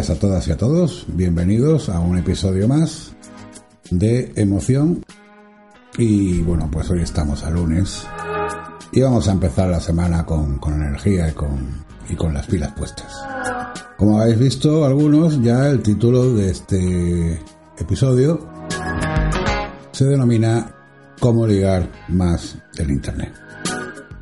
Días a todas y a todos. Bienvenidos a un episodio más de Emoción. Y bueno, pues hoy estamos a lunes y vamos a empezar la semana con, con energía y con, y con las pilas puestas. Como habéis visto algunos, ya el título de este episodio se denomina Cómo ligar más el Internet.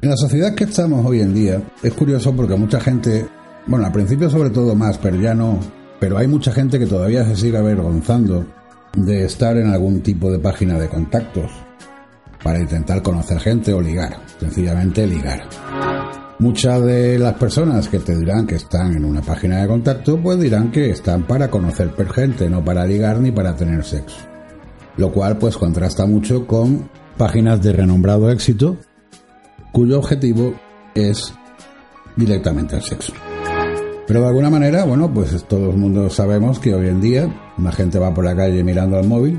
En la sociedad que estamos hoy en día es curioso porque mucha gente bueno, al principio sobre todo más, pero ya no. Pero hay mucha gente que todavía se sigue avergonzando de estar en algún tipo de página de contactos para intentar conocer gente o ligar, sencillamente ligar. Muchas de las personas que te dirán que están en una página de contacto, pues dirán que están para conocer gente, no para ligar ni para tener sexo. Lo cual pues contrasta mucho con páginas de renombrado éxito, cuyo objetivo es directamente el sexo. Pero de alguna manera, bueno, pues todo el mundo sabemos que hoy en día la gente va por la calle mirando al móvil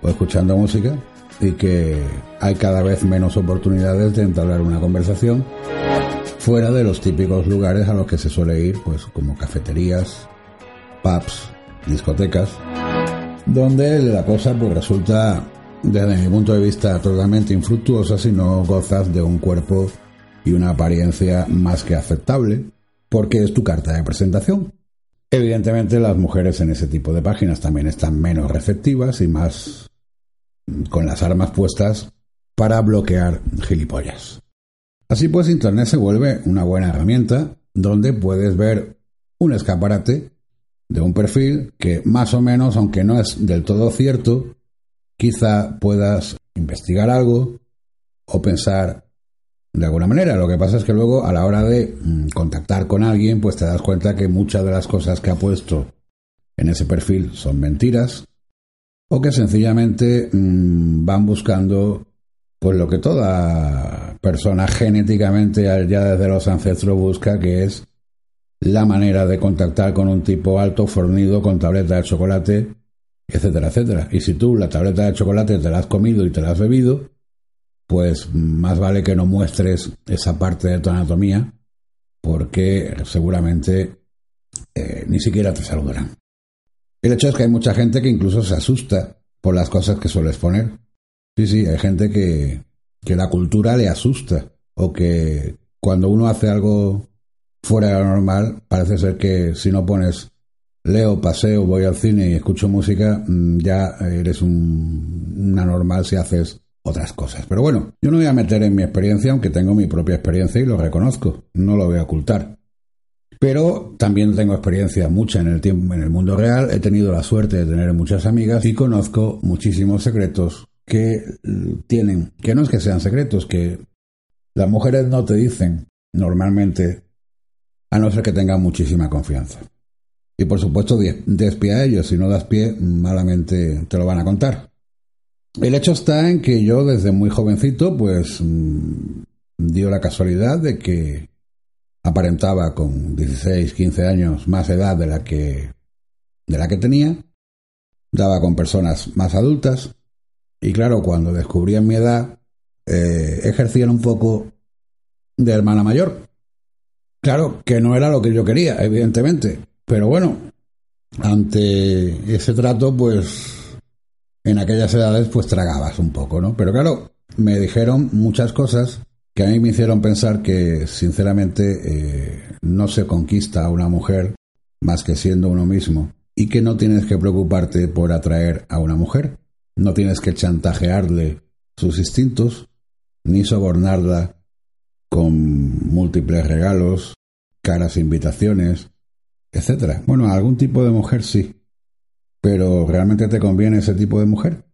o escuchando música y que hay cada vez menos oportunidades de entablar una conversación fuera de los típicos lugares a los que se suele ir, pues como cafeterías, pubs, discotecas, donde la cosa pues resulta desde mi punto de vista totalmente infructuosa si no gozas de un cuerpo y una apariencia más que aceptable porque es tu carta de presentación. Evidentemente las mujeres en ese tipo de páginas también están menos receptivas y más con las armas puestas para bloquear gilipollas. Así pues, Internet se vuelve una buena herramienta donde puedes ver un escaparate de un perfil que más o menos, aunque no es del todo cierto, quizá puedas investigar algo o pensar de alguna manera. Lo que pasa es que luego a la hora de mm, contactar con alguien, pues te das cuenta que muchas de las cosas que ha puesto en ese perfil son mentiras o que sencillamente mm, van buscando pues lo que toda persona genéticamente ya desde los ancestros busca, que es la manera de contactar con un tipo alto, fornido, con tableta de chocolate, etcétera, etcétera. Y si tú la tableta de chocolate te la has comido y te la has bebido, pues más vale que no muestres esa parte de tu anatomía porque seguramente eh, ni siquiera te saludarán. El hecho es que hay mucha gente que incluso se asusta por las cosas que sueles poner. Sí, sí, hay gente que, que la cultura le asusta o que cuando uno hace algo fuera de lo normal, parece ser que si no pones leo, paseo, voy al cine y escucho música, mm, ya eres un, una normal si haces otras cosas. Pero bueno, yo no voy a meter en mi experiencia, aunque tengo mi propia experiencia y lo reconozco, no lo voy a ocultar. Pero también tengo experiencia mucha en el tiempo, en el mundo real, he tenido la suerte de tener muchas amigas y conozco muchísimos secretos que tienen, que no es que sean secretos, que las mujeres no te dicen normalmente, a no ser que tengan muchísima confianza. Y por supuesto, des pie a ellos, si no das pie, malamente te lo van a contar. El hecho está en que yo desde muy jovencito, pues mm, dio la casualidad de que aparentaba con 16, 15 años más edad de la que de la que tenía, daba con personas más adultas y claro, cuando descubrían mi edad, eh, ejercían un poco de hermana mayor. Claro, que no era lo que yo quería, evidentemente, pero bueno, ante ese trato, pues en aquellas edades pues tragabas un poco, ¿no? Pero claro, me dijeron muchas cosas que a mí me hicieron pensar que sinceramente eh, no se conquista a una mujer más que siendo uno mismo y que no tienes que preocuparte por atraer a una mujer, no tienes que chantajearle sus instintos ni sobornarla con múltiples regalos, caras invitaciones, etc. Bueno, algún tipo de mujer sí, pero ¿realmente te conviene ese tipo de mujer?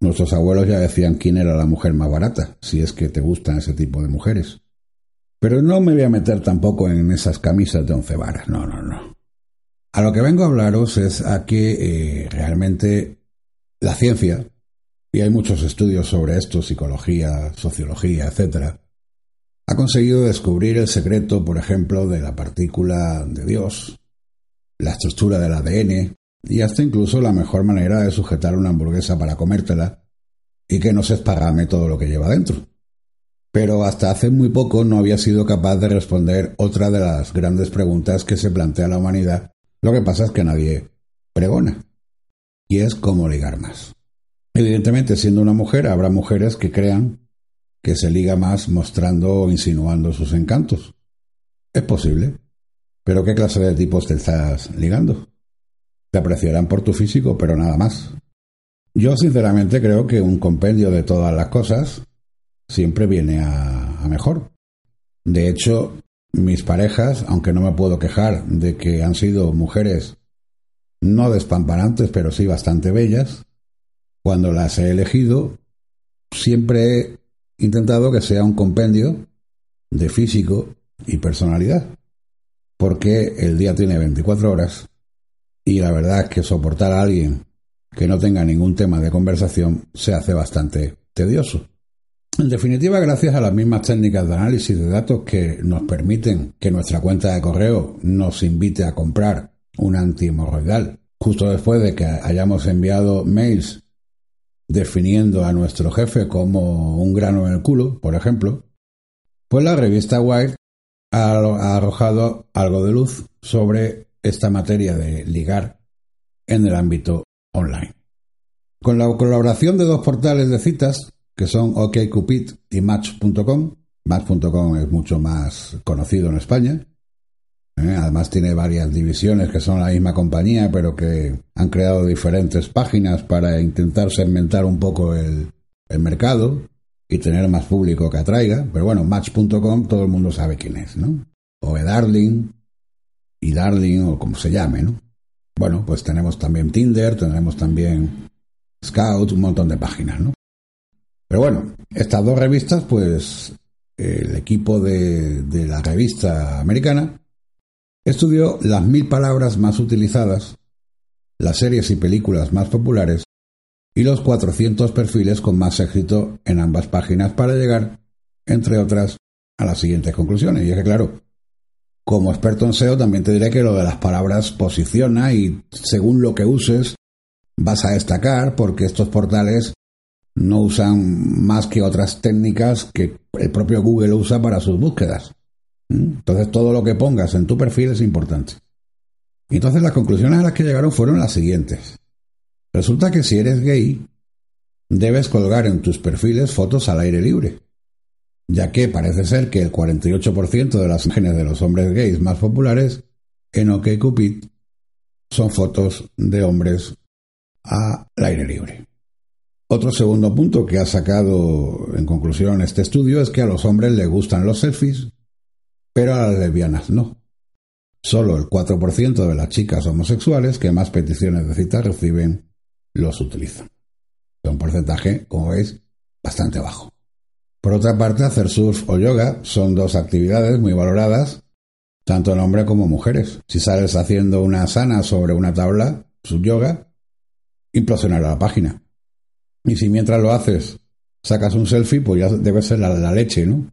Nuestros abuelos ya decían quién era la mujer más barata, si es que te gustan ese tipo de mujeres. Pero no me voy a meter tampoco en esas camisas de once varas, no, no, no. A lo que vengo a hablaros es a que eh, realmente la ciencia, y hay muchos estudios sobre esto, psicología, sociología, etcétera, ha conseguido descubrir el secreto, por ejemplo, de la partícula de Dios, la estructura del ADN y hasta incluso la mejor manera de sujetar una hamburguesa para comértela y que no se esparrame todo lo que lleva dentro. Pero hasta hace muy poco no había sido capaz de responder otra de las grandes preguntas que se plantea la humanidad. Lo que pasa es que nadie pregona. Y es cómo ligar más. Evidentemente, siendo una mujer, habrá mujeres que crean que se liga más mostrando o insinuando sus encantos. Es posible. Pero ¿qué clase de tipos te estás ligando? Te apreciarán por tu físico, pero nada más. Yo sinceramente creo que un compendio de todas las cosas siempre viene a, mejor. De hecho, mis parejas, aunque no me puedo quejar de que han sido mujeres no despampanantes, pero sí bastante bellas, cuando las he elegido, siempre he intentado que sea un compendio de físico y personalidad, porque el día tiene 24 horas y la verdad es que soportar a alguien que no tenga ningún tema de conversación se hace bastante tedioso. En definitiva, gracias a las mismas técnicas de análisis de datos que nos permiten que nuestra cuenta de correo nos invite a comprar un antihemorroidal justo después de que hayamos enviado mails definiendo a nuestro jefe como un grano en el culo, por ejemplo, pues la revista Wired ha arrojado algo de luz sobre esta materia de ligar en el ámbito online. Con la colaboración de dos portales de citas, que son OkCupid y Match.com. Match.com es mucho más conocido en España. ¿eh? Además tiene varias divisiones que son la misma compañía, pero que han creado diferentes páginas para intentar segmentar un poco el, mercado y tener más público que atraiga. Pero bueno, Match.com todo el mundo sabe quién es, ¿no? O Darling, y Darling, o como se llame, ¿no? Bueno, pues tenemos también Tinder, tenemos también Scout, un montón de páginas, ¿no? Pero bueno, estas dos revistas, pues el equipo de, la revista americana estudió las mil palabras más utilizadas, las series y películas más populares y los 400 perfiles con más éxito en ambas páginas para llegar, entre otras, a las siguientes conclusiones. Y es que, claro, como experto en SEO también te diré que lo de las palabras posiciona y según lo que uses vas a destacar porque estos portales no usan más que otras técnicas que el propio Google usa para sus búsquedas. ¿Mm? Entonces todo lo que pongas en tu perfil es importante. Entonces las conclusiones a las que llegaron fueron las siguientes. Resulta que si eres gay, debes colgar en tus perfiles fotos al aire libre, ya que parece ser que el 48% de las imágenes de los hombres gays más populares en OkCupid son fotos de hombres al aire libre. Otro segundo punto que ha sacado en conclusión este estudio es que a los hombres les gustan los selfies, pero a las lesbianas no. Solo el 4% de las chicas homosexuales que más peticiones de cita reciben los utilizan. Es un porcentaje, como veis, bastante bajo. Por otra parte, hacer surf o yoga son dos actividades muy valoradas, tanto en hombres como mujeres. Si sales haciendo una sana sobre una tabla, su yoga, implosionará la página. Y si mientras lo haces sacas un selfie, pues ya debe ser la, leche, ¿no?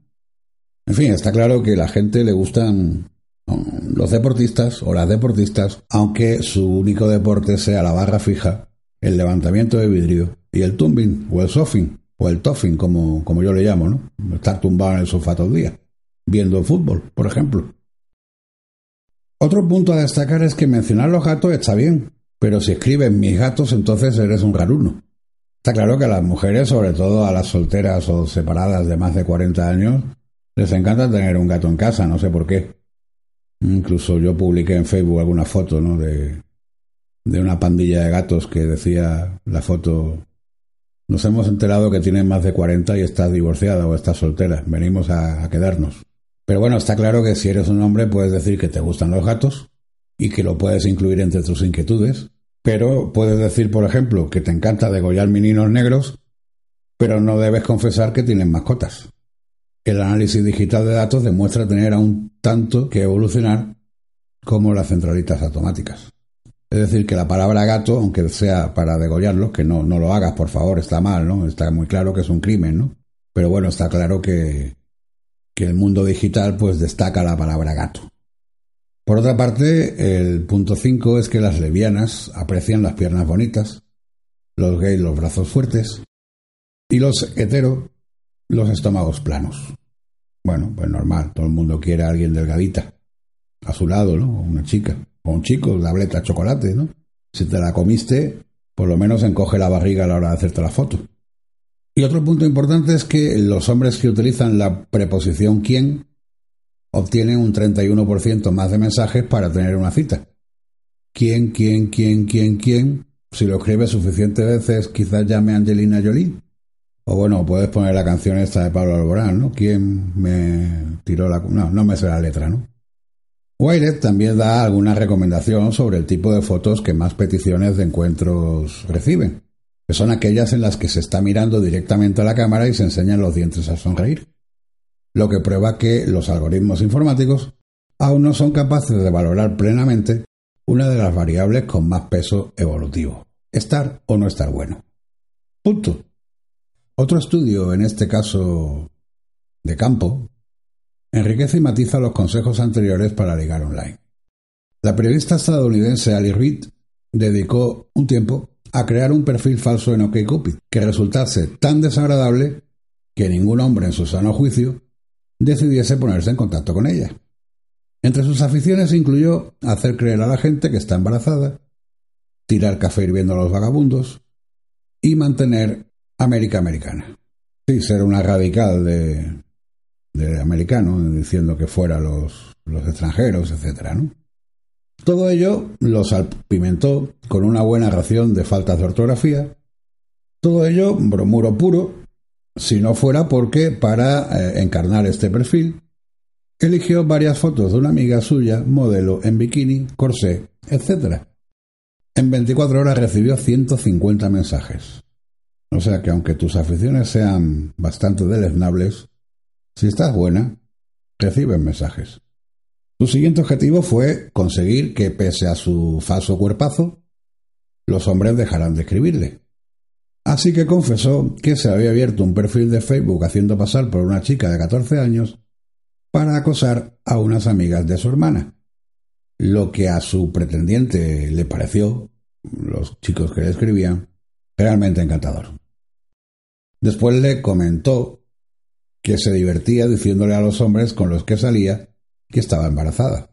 En fin, está claro que a la gente le gustan los deportistas o las deportistas, aunque su único deporte sea la barra fija, el levantamiento de vidrio y el tumbing o el surfing o el toffing, como, como yo le llamo, ¿no? Estar tumbado en el sofá todo el día, viendo el fútbol, por ejemplo. Otro punto a destacar es que mencionar los gatos está bien, pero si escribes mis gatos, entonces eres un garuno. Está claro que a las mujeres, sobre todo a las solteras o separadas de más de 40 años, les encanta tener un gato en casa, no sé por qué. Incluso yo publiqué en Facebook alguna foto, ¿no? De, de una pandilla de gatos que decía la foto. Nos hemos enterado que tienes más de 40 y estás divorciada o estás soltera. Venimos a, quedarnos. Pero bueno, está claro que si eres un hombre puedes decir que te gustan los gatos y que lo puedes incluir entre tus inquietudes pero puedes decir, por ejemplo, que te encanta degollar meninos negros, pero no debes confesar que tienen mascotas. El análisis digital de datos demuestra tener aún tanto que evolucionar como las centralitas automáticas. Es decir, que la palabra gato, aunque sea para degollarlo, que no, no lo hagas, por favor, está mal, ¿no? Está muy claro que es un crimen, ¿no? Pero bueno, está claro que, que el mundo digital pues destaca la palabra gato. Por otra parte, el punto 5 es que las levianas aprecian las piernas bonitas, los gays los brazos fuertes y los hetero los estómagos planos. Bueno, pues normal, todo el mundo quiere a alguien delgadita, a su lado, ¿no? Una chica, o un chico, tableta chocolate, ¿no? Si te la comiste, por lo menos encoge la barriga a la hora de hacerte la foto. Y otro punto importante es que los hombres que utilizan la preposición quién obtienen un 31% más de mensajes para tener una cita. ¿Quién, quién, quién, quién, quién? Si lo escribes suficientes veces, quizás llame Angelina Jolie. O bueno, puedes poner la canción esta de Pablo Alborán, ¿no? ¿Quién me tiró la... No, no me sé la letra, ¿no? Wired también da alguna recomendación sobre el tipo de fotos que más peticiones de encuentros reciben, que son aquellas en las que se está mirando directamente a la cámara y se enseñan los dientes a sonreír lo que prueba que los algoritmos informáticos aún no son capaces de valorar plenamente una de las variables con más peso evolutivo, estar o no estar bueno. Punto. Otro estudio, en este caso de campo, enriquece y matiza los consejos anteriores para ligar online. La periodista estadounidense Ali Reid dedicó un tiempo a crear un perfil falso en OkCupid que resultase tan desagradable que ningún hombre en su sano juicio decidiese ponerse en contacto con ella. Entre sus aficiones incluyó hacer creer a la gente que está embarazada, tirar café hirviendo a los vagabundos y mantener América americana. Sí, ser una radical de, de americano, diciendo que fuera los, los extranjeros, etc. Todo ello lo salpimentó con una buena ración de faltas de ortografía. Todo ello bromuro puro si no fuera porque para eh, encarnar este perfil eligió varias fotos de una amiga suya, modelo en bikini, corsé, etc. En 24 horas recibió 150 mensajes. O sea que aunque tus aficiones sean bastante deleznables, si estás buena, recibes mensajes. Su siguiente objetivo fue conseguir que, pese a su falso cuerpazo, los hombres dejaran de escribirle. Así que confesó que se había abierto un perfil de Facebook haciendo pasar por una chica de 14 años para acosar a unas amigas de su hermana, lo que a su pretendiente le pareció, los chicos que le escribían, realmente encantador. Después le comentó que se divertía diciéndole a los hombres con los que salía que estaba embarazada.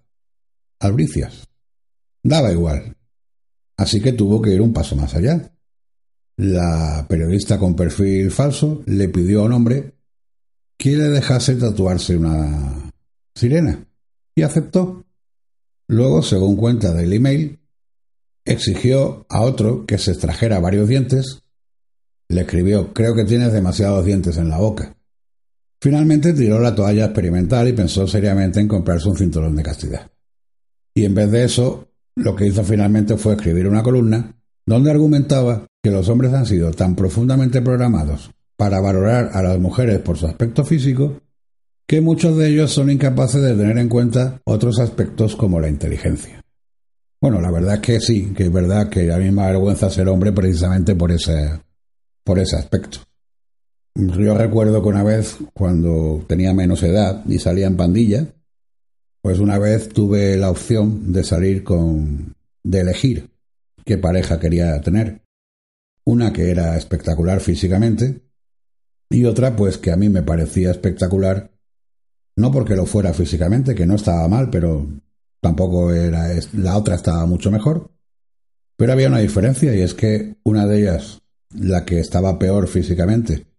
Albricias. Daba igual. Así que tuvo que ir un paso más allá la periodista con perfil falso le pidió a un hombre que le dejase tatuarse una sirena y aceptó. Luego, según cuenta del email, exigió a otro que se extrajera varios dientes. Le escribió, creo que tienes demasiados dientes en la boca. Finalmente tiró la toalla experimental y pensó seriamente en comprarse un cinturón de castidad. Y en vez de eso, lo que hizo finalmente fue escribir una columna donde argumentaba que los hombres han sido tan profundamente programados para valorar a las mujeres por su aspecto físico que muchos de ellos son incapaces de tener en cuenta otros aspectos como la inteligencia. Bueno, la verdad es que sí, que es verdad que a mí me vergüenza ser hombre precisamente por ese, por ese aspecto. Yo recuerdo que una vez, cuando tenía menos edad y salía en pandilla, pues una vez tuve la opción de salir con, de elegir qué pareja quería tener. Una que era espectacular físicamente y otra pues que a mí me parecía espectacular, no porque lo fuera físicamente, que no estaba mal, pero tampoco era la otra estaba mucho mejor. Pero había una diferencia y es que una de ellas, la que estaba peor físicamente,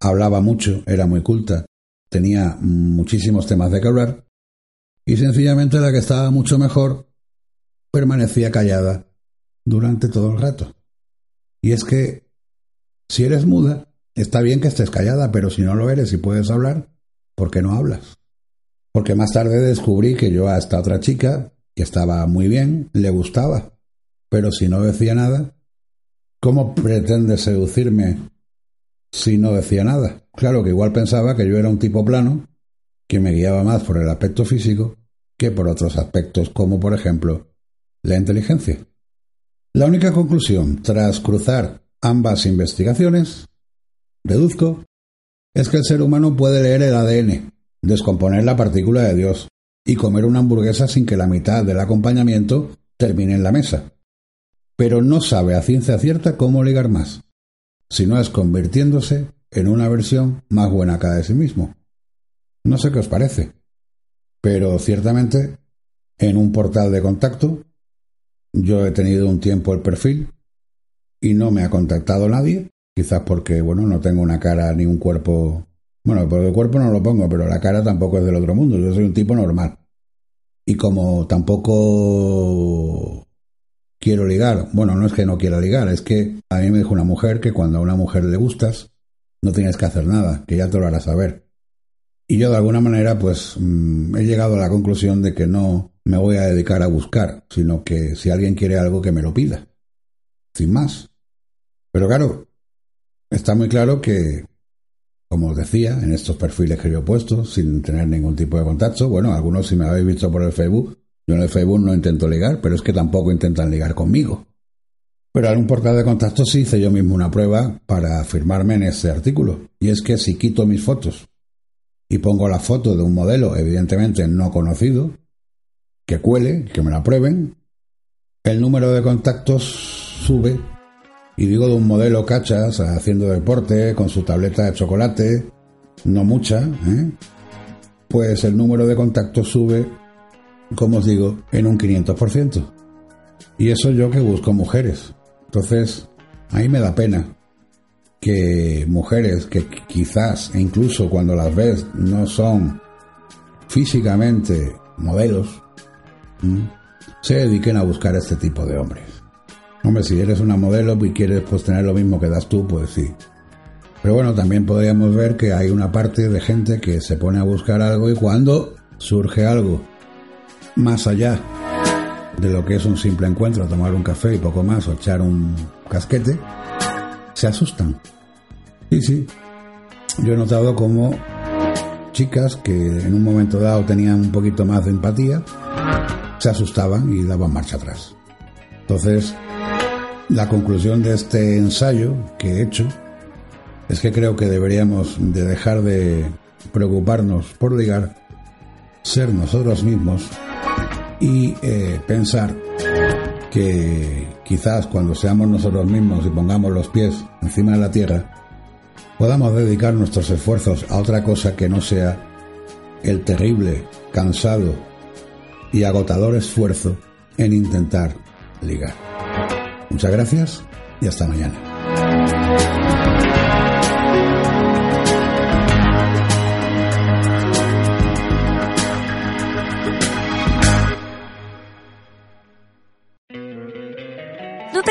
hablaba mucho, era muy culta, tenía muchísimos temas de que hablar, y sencillamente la que estaba mucho mejor permanecía callada durante todo el rato. Y es que si eres muda, está bien que estés callada, pero si no lo eres y puedes hablar, ¿por qué no hablas? Porque más tarde descubrí que yo a esta otra chica, que estaba muy bien, le gustaba. Pero si no decía nada, ¿cómo pretende seducirme si no decía nada? Claro que igual pensaba que yo era un tipo plano, que me guiaba más por el aspecto físico que por otros aspectos, como por ejemplo la inteligencia. La única conclusión, tras cruzar ambas investigaciones, deduzco, es que el ser humano puede leer el ADN, descomponer la partícula de Dios y comer una hamburguesa sin que la mitad del acompañamiento termine en la mesa. Pero no sabe a ciencia cierta cómo ligar más, si no es convirtiéndose en una versión más buena cada de sí mismo. No sé qué os parece, pero ciertamente en un portal de contacto yo he tenido un tiempo el perfil y no me ha contactado nadie, quizás porque, bueno, no tengo una cara ni un cuerpo. Bueno, por el cuerpo no lo pongo, pero la cara tampoco es del otro mundo, yo soy un tipo normal. Y como tampoco quiero ligar, bueno, no es que no quiera ligar, es que a mí me dijo una mujer que cuando a una mujer le gustas, no tienes que hacer nada, que ya te lo harás saber. Y yo de alguna manera, pues, mm, he llegado a la conclusión de que no me voy a dedicar a buscar, sino que si alguien quiere algo, que me lo pida. Sin más. Pero claro, está muy claro que, como os decía, en estos perfiles que yo he puesto, sin tener ningún tipo de contacto, bueno, algunos si me habéis visto por el Facebook, yo en el Facebook no intento ligar, pero es que tampoco intentan ligar conmigo. Pero en un portal de contacto sí hice yo mismo una prueba para firmarme en ese artículo. Y es que si quito mis fotos y pongo la foto de un modelo evidentemente no conocido, que cuele, que me la prueben, el número de contactos sube, y digo de un modelo cachas, haciendo deporte, con su tableta de chocolate, no mucha, ¿eh? pues el número de contactos sube, como os digo, en un 500%. Y eso yo que busco mujeres. Entonces, ahí me da pena que mujeres que quizás, e incluso cuando las ves, no son físicamente modelos, se dediquen a buscar este tipo de hombres. Hombre, si eres una modelo y quieres pues tener lo mismo que das tú, pues sí. Pero bueno, también podríamos ver que hay una parte de gente que se pone a buscar algo y cuando surge algo más allá de lo que es un simple encuentro, tomar un café y poco más, o echar un casquete, se asustan. Sí, sí. Yo he notado como chicas que en un momento dado tenían un poquito más de empatía, se asustaban y daban marcha atrás. Entonces, la conclusión de este ensayo que he hecho es que creo que deberíamos de dejar de preocuparnos por ligar, ser nosotros mismos y eh, pensar que quizás cuando seamos nosotros mismos y pongamos los pies encima de la tierra, podamos dedicar nuestros esfuerzos a otra cosa que no sea el terrible, cansado y agotador esfuerzo en intentar ligar. Muchas gracias y hasta mañana.